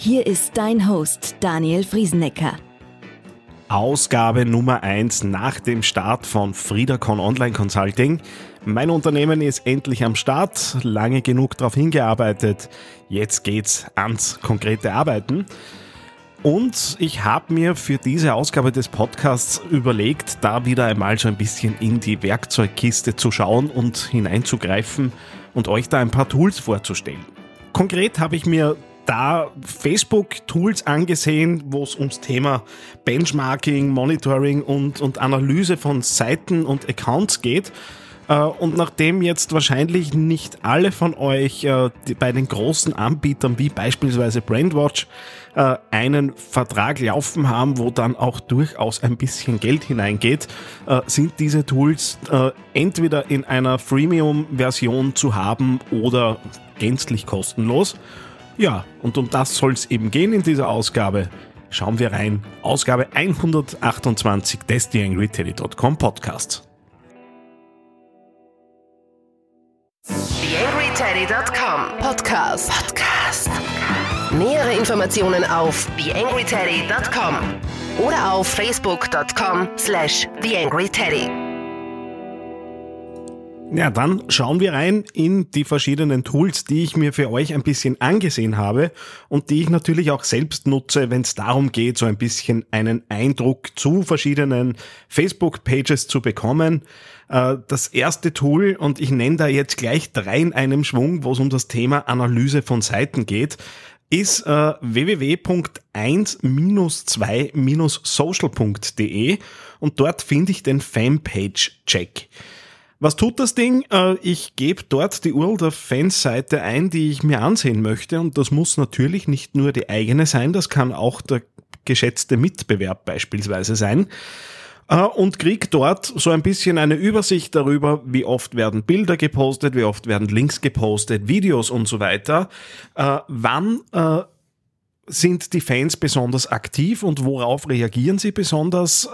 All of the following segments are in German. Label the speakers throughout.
Speaker 1: Hier ist dein Host Daniel Friesenecker.
Speaker 2: Ausgabe Nummer 1 nach dem Start von Friedacon Online Consulting. Mein Unternehmen ist endlich am Start, lange genug darauf hingearbeitet. Jetzt geht's ans konkrete Arbeiten. Und ich habe mir für diese Ausgabe des Podcasts überlegt, da wieder einmal so ein bisschen in die Werkzeugkiste zu schauen und hineinzugreifen und euch da ein paar Tools vorzustellen. Konkret habe ich mir da Facebook-Tools angesehen, wo es ums Thema Benchmarking, Monitoring und, und Analyse von Seiten und Accounts geht. Äh, und nachdem jetzt wahrscheinlich nicht alle von euch äh, bei den großen Anbietern wie beispielsweise Brandwatch äh, einen Vertrag laufen haben, wo dann auch durchaus ein bisschen Geld hineingeht, sind diese Tools entweder in einer Freemium-Version zu haben oder gänzlich kostenlos. Ja, und um das soll es eben gehen in dieser Ausgabe. Schauen wir rein. Ausgabe 128 des TheAngryTeddy.com Podcasts.
Speaker 3: TheAngryTeddy.com Podcast. Podcast. Nähere Informationen auf TheAngryTeddy.com oder auf Facebook.com slash TheAngryTeddy.
Speaker 2: Ja, dann schauen wir rein in die verschiedenen Tools, die ich mir für euch ein bisschen angesehen habe und die ich natürlich auch selbst nutze, wenn es darum geht, so ein bisschen einen Eindruck zu verschiedenen Facebook-Pages zu bekommen. Äh, das erste Tool, und ich nenne da jetzt gleich drei in einem Schwung, wo es um das Thema Analyse von Seiten geht, ist äh, www.1-2-social.de und dort finde ich den Fanpage-Check. Was tut das Ding? Äh, ich gebe dort die URL der Fanseite ein, die ich mir ansehen möchte. Und das muss natürlich nicht nur die eigene sein, das kann auch der geschätzte Mitbewerb beispielsweise sein. Äh, und krieg dort so ein bisschen eine Übersicht darüber, wie oft werden Bilder gepostet, wie oft werden Links gepostet, Videos und so weiter. Äh, wann sind die Fans besonders aktiv und worauf reagieren sie besonders,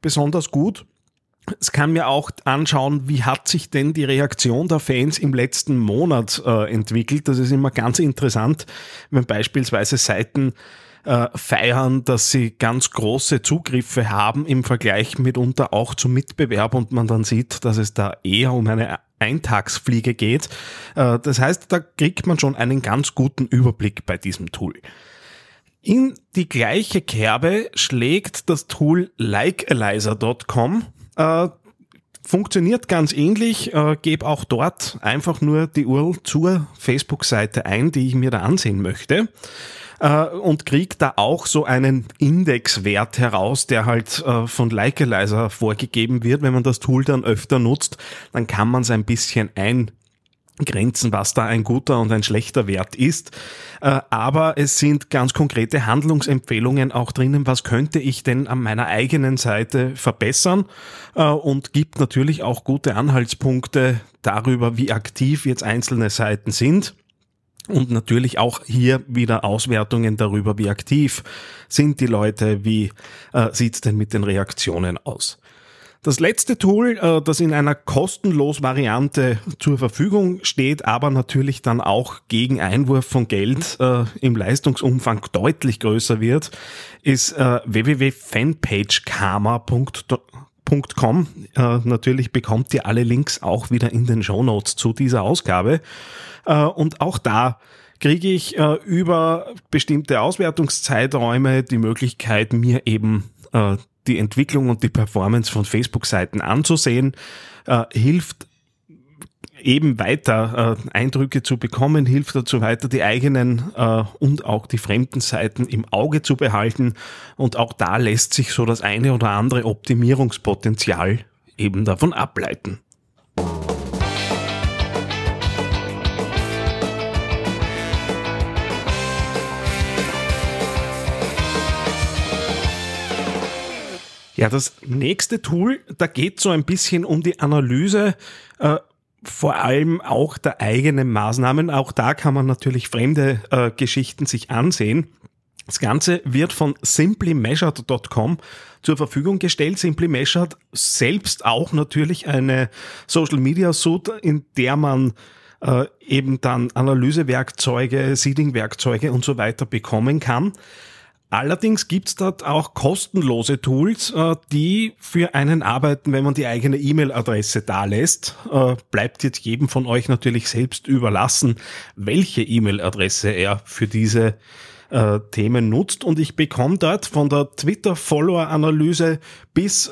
Speaker 2: besonders gut? Es kann mir auch anschauen, wie hat sich denn die Reaktion der Fans im letzten Monat äh, entwickelt. Das ist immer ganz interessant, wenn beispielsweise Seiten äh, feiern, dass sie ganz große Zugriffe haben im Vergleich mitunter auch zum Mitbewerb und man dann sieht, dass es da eher um eine Eintagsfliege geht. Äh, das heißt, da kriegt man schon einen ganz guten Überblick bei diesem Tool. In die gleiche Kerbe schlägt das Tool likealizer.com äh, funktioniert ganz ähnlich. Äh, gebe auch dort einfach nur die URL zur Facebook-Seite ein, die ich mir da ansehen möchte. Äh, und kriege da auch so einen Indexwert heraus, der halt äh, von Likealizer vorgegeben wird. Wenn man das Tool dann öfter nutzt, dann kann man es ein bisschen ein Grenzen, was da ein guter und ein schlechter Wert ist. Äh, aber es sind ganz konkrete Handlungsempfehlungen auch drinnen, was könnte ich denn an meiner eigenen Seite verbessern äh, und gibt natürlich auch gute Anhaltspunkte darüber, wie aktiv jetzt einzelne Seiten sind. Und natürlich auch hier wieder Auswertungen darüber, wie aktiv sind die Leute, wie äh, sieht's denn mit den Reaktionen aus. Das letzte Tool, äh, das in einer kostenlos Variante zur Verfügung steht, aber natürlich dann auch gegen Einwurf von Geld äh, im Leistungsumfang deutlich größer wird, ist äh, www.fanpagekarma.com. natürlich bekommt ihr alle Links auch wieder in den Show Notes zu dieser Ausgabe. und auch da kriege ich über bestimmte Auswertungszeiträume die Möglichkeit, mir eben die Entwicklung und die Performance von Facebook-Seiten anzusehen, äh, hilft eben weiter äh, Eindrücke zu bekommen, hilft dazu weiter, die eigenen äh, und auch die fremden Seiten im Auge zu behalten. Und auch da lässt sich so das eine oder andere Optimierungspotenzial eben davon ableiten. Ja, das nächste Tool, da geht so ein bisschen um die Analyse äh, vor allem auch der eigenen Maßnahmen. Auch da kann man natürlich fremde äh, Geschichten sich ansehen. Das Ganze wird von simplymeasured.com zur Verfügung gestellt. Simply Measured selbst auch natürlich eine Social Media Suite, in der man äh, eben dann Analysewerkzeuge, Seeding-Werkzeuge und so weiter bekommen kann. Allerdings gibt's dort auch kostenlose Tools, äh, die für einen arbeiten, wenn man die eigene E-Mail-Adresse da lässt. Äh, bleibt jetzt jedem von euch natürlich selbst überlassen, welche E-Mail-Adresse er für diese äh, Themen nutzt. Und ich bekomme dort von der Twitter-Follower-Analyse bis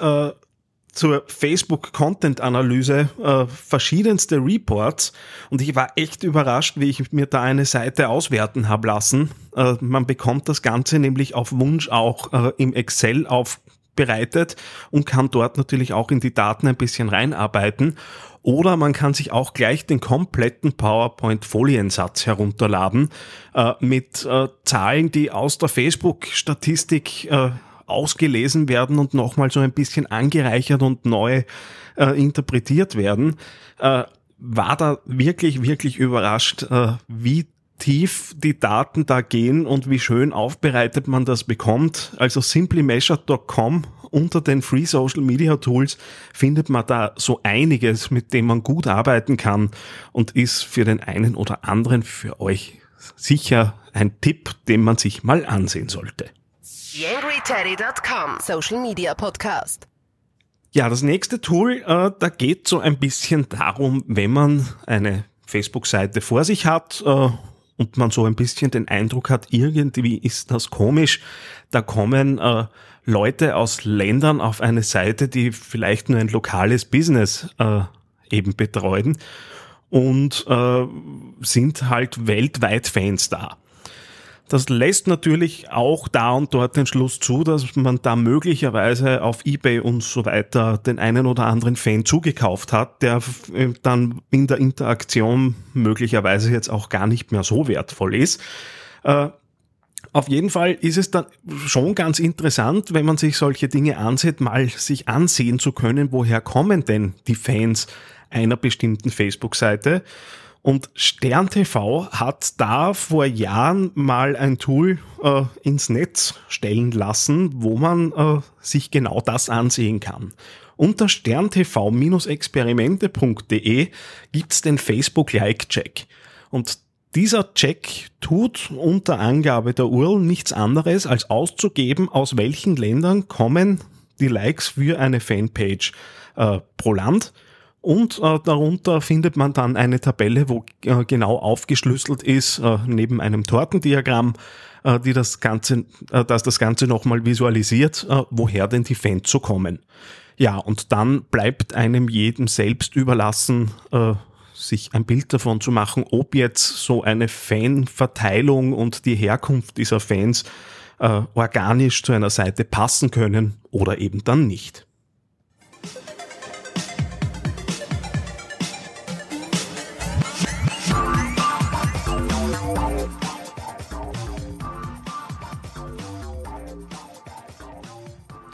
Speaker 2: zur Facebook-Content-Analyse äh, verschiedenste Reports und ich war echt überrascht, wie ich mir da eine Seite auswerten habe lassen. Äh, man bekommt das Ganze nämlich auf Wunsch auch äh, im Excel aufbereitet und kann dort natürlich auch in die Daten ein bisschen reinarbeiten. Oder man kann sich auch gleich den kompletten PowerPoint-Foliensatz herunterladen äh, mit äh, Zahlen, die aus der Facebook-Statistik äh, ausgelesen werden und nochmal so ein bisschen angereichert und neu äh, interpretiert werden, äh, war da wirklich, wirklich überrascht, äh, wie tief die Daten da gehen und wie schön aufbereitet man das bekommt. Also simplymeasured.com unter den Free Social Media Tools findet man da so einiges, mit dem man gut arbeiten kann und ist für den einen oder anderen für euch sicher ein Tipp, den man sich mal ansehen sollte.
Speaker 3: TheAngryTeddy.com Social Media Podcast.
Speaker 2: Ja, das nächste Tool, äh, da geht so ein bisschen darum, wenn man eine Facebook-Seite vor sich hat äh, und man so ein bisschen den Eindruck hat, irgendwie ist das komisch, da kommen äh, Leute aus Ländern auf eine Seite, die vielleicht nur ein lokales Business äh, eben betreuen und äh, sind halt weltweit Fans da. Das lässt natürlich auch da und dort den Schluss zu, dass man da möglicherweise auf eBay und so weiter den einen oder anderen Fan zugekauft hat, der äh, dann in der Interaktion möglicherweise jetzt auch gar nicht mehr so wertvoll ist. Äh, auf jeden Fall ist es dann schon ganz interessant, wenn man sich solche Dinge ansieht, mal sich ansehen zu können, woher kommen denn die Fans einer bestimmten Facebook-Seite und Stern TV hat da vor Jahren mal ein Tool äh, ins Netz stellen lassen, wo man äh, sich genau das ansehen kann. Unter sterntv-experimente.de gibt's den Facebook Like Check. Und dieser Check tut unter Angabe der URL nichts anderes, als auszugeben, aus welchen Ländern kommen die Likes für eine Fanpage äh, pro Land und äh, darunter findet man dann eine Tabelle, wo äh, genau aufgeschlüsselt ist, äh, neben einem Tortendiagramm, äh, die das Ganze, äh, das das Ganze nochmal visualisiert, äh, woher denn die Fans so kommen. Ja, und dann bleibt einem jedem selbst überlassen, sich ein Bild davon zu machen, ob jetzt so eine Fanverteilung und die Herkunft dieser Fans organisch zu einer Seite passen können oder eben dann nicht.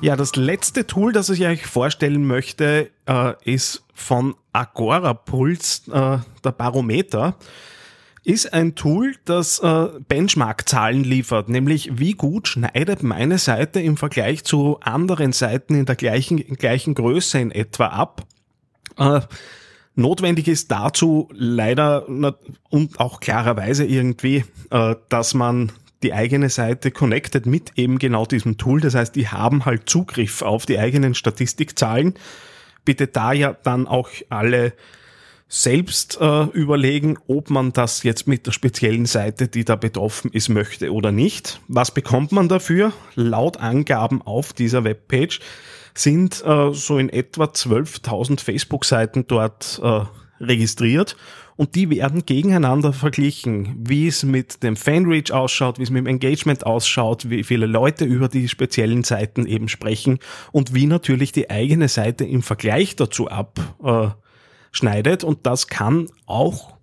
Speaker 2: Ja, das letzte Tool, das ich euch vorstellen möchte, äh, ist von Agora Pulse, äh, der Barometer. Ist ein Tool, das äh, Benchmark-Zahlen liefert, nämlich wie gut schneidet meine Seite im Vergleich zu anderen Seiten in der gleichen, gleichen Größe in etwa ab. Äh, Notwendig ist dazu leider und auch klarerweise irgendwie, äh, dass man die eigene Seite connected mit eben genau diesem Tool. Das heißt, die haben halt Zugriff auf die eigenen Statistikzahlen. Bitte da ja dann auch alle selbst äh, überlegen, ob man das jetzt mit der speziellen Seite, die da betroffen ist, möchte oder nicht. Was bekommt man dafür? Laut Angaben auf dieser Webpage sind äh, so in etwa 12.000 Facebook-Seiten dort äh, registriert und die werden gegeneinander verglichen, wie es mit dem Fanreach ausschaut, wie es mit dem Engagement ausschaut, wie viele Leute über die speziellen Seiten eben sprechen und wie natürlich die eigene Seite im Vergleich dazu abschneidet. und das kann auch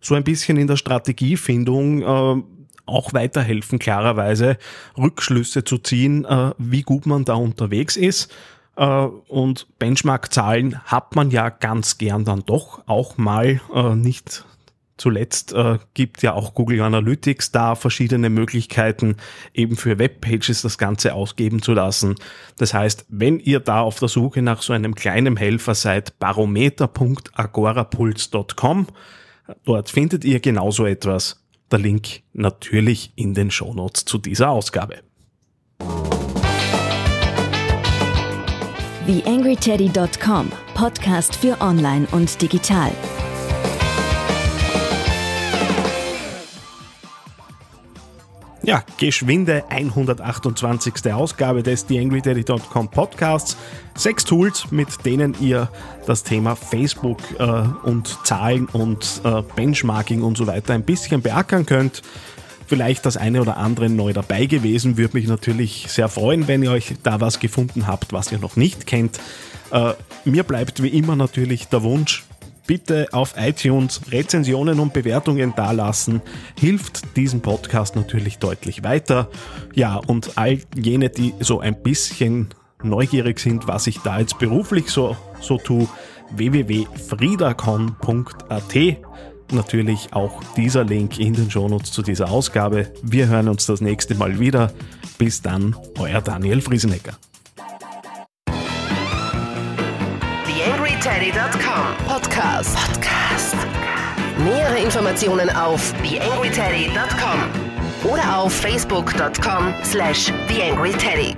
Speaker 2: so ein bisschen in der Strategiefindung äh, auch weiterhelfen, klarerweise Rückschlüsse zu ziehen, äh, wie gut man da unterwegs ist. Äh, und Benchmark-Zahlen hat man ja ganz gern dann doch auch mal äh, nicht Zuletzt äh, gibt ja auch Google Analytics da verschiedene Möglichkeiten, eben für Webpages das Ganze ausgeben zu lassen. Das heißt, wenn ihr da auf der Suche nach so einem kleinen Helfer seid, barometer.agorapuls.com, dort findet ihr genauso etwas. Der Link natürlich in den Shownotes zu dieser Ausgabe.
Speaker 1: TheAngryTeddy.com Podcast für Online und Digital.
Speaker 2: Ja, geschwinde 128. Ausgabe des TheAngryDaddy.com Podcasts. Sechs Tools, mit denen ihr das Thema Facebook äh, und Zahlen und äh, Benchmarking und so weiter ein bisschen beackern könnt. Vielleicht das eine oder andere neu dabei gewesen. Würde mich natürlich sehr freuen, wenn ihr euch da was gefunden habt, was ihr noch nicht kennt. Äh, mir bleibt wie immer natürlich der Wunsch, bitte auf iTunes Rezensionen und Bewertungen dalassen. Hilft diesem Podcast natürlich deutlich weiter. Ja, und all jene, die so ein bisschen neugierig sind, was ich da jetzt beruflich so, so tue, www.friedacon.at. Natürlich auch dieser Link in den Shownotes zu dieser Ausgabe. Wir hören uns das nächste Mal wieder. Bis dann, euer Daniel Friesenecker.
Speaker 3: TheAngryTeddy.com Podcast. Podcast. Nähere Informationen auf TheAngryTeddy.com oder auf Facebook.com slash TheAngryTeddy.